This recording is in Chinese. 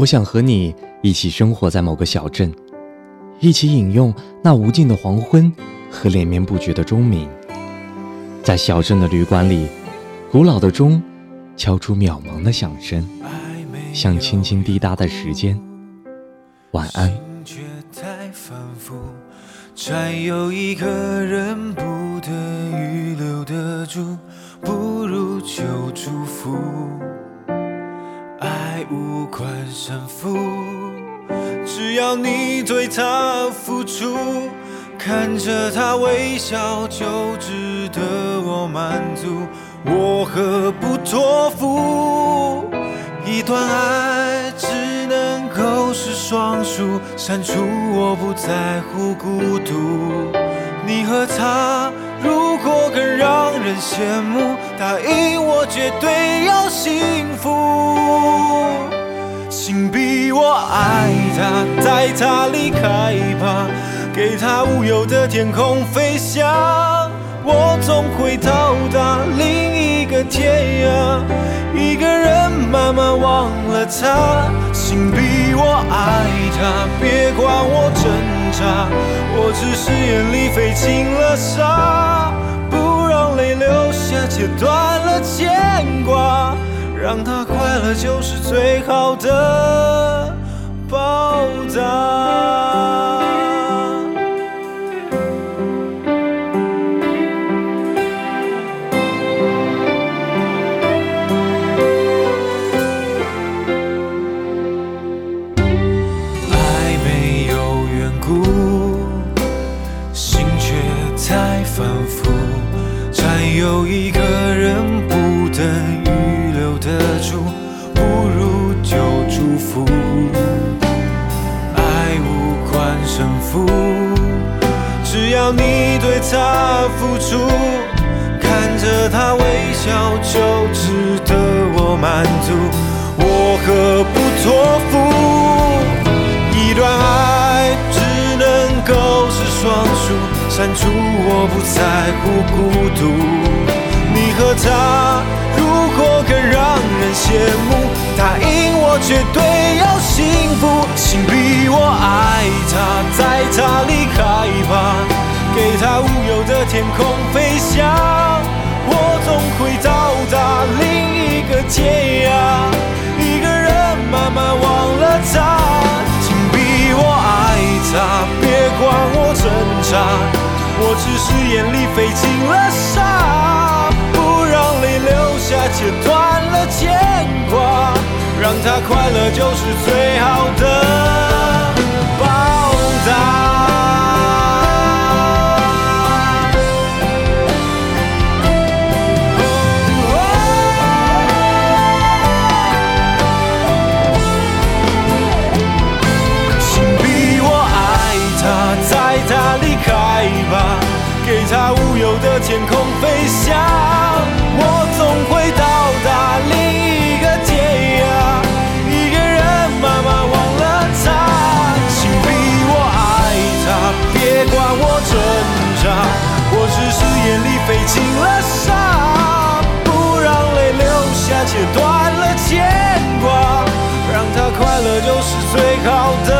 我想和你一起生活在某个小镇，一起饮用那无尽的黄昏和连绵不绝的钟鸣。在小镇的旅馆里，古老的钟敲出渺茫的响声，像轻轻滴答的时间。晚安。占有一个人不得预留的住，不如就祝福。无关胜负，只要你对他付出，看着他微笑就值得我满足。我何不托付一段爱只能够？是双数，删除我不在乎孤独。你和他如果更让人羡慕，答应我绝对要幸福。请逼我爱他，带他离开吧，给他无忧的天空飞翔，我总会到达另一个天涯。一个人慢慢忘了他，请逼我爱他，别管我挣扎，只是眼里飞进了沙，不让泪流下，切断了牵挂，让他快乐就是最好的报答。反复占有一个人不等预留的住，不如就祝福。爱无关胜负，只要你对他付出，看着他微笑就值得我满足。我何不托付？一段爱只能够是双数。删除在乎孤独，你和他如果更让人羡慕，答应我绝对要幸福。请逼我爱他，在他离开吧，给他无忧的天空飞翔，我总会到达另一个天是眼里飞进了沙，不让泪流下，切断了牵挂，让他快乐就是最好的报答。给他无忧的天空飞翔我总会到达另一个天涯一个人慢慢忘了他请逼我爱他别管我挣扎我只是眼里飞进了沙不让泪流下切断了牵挂让他快乐就是最好的。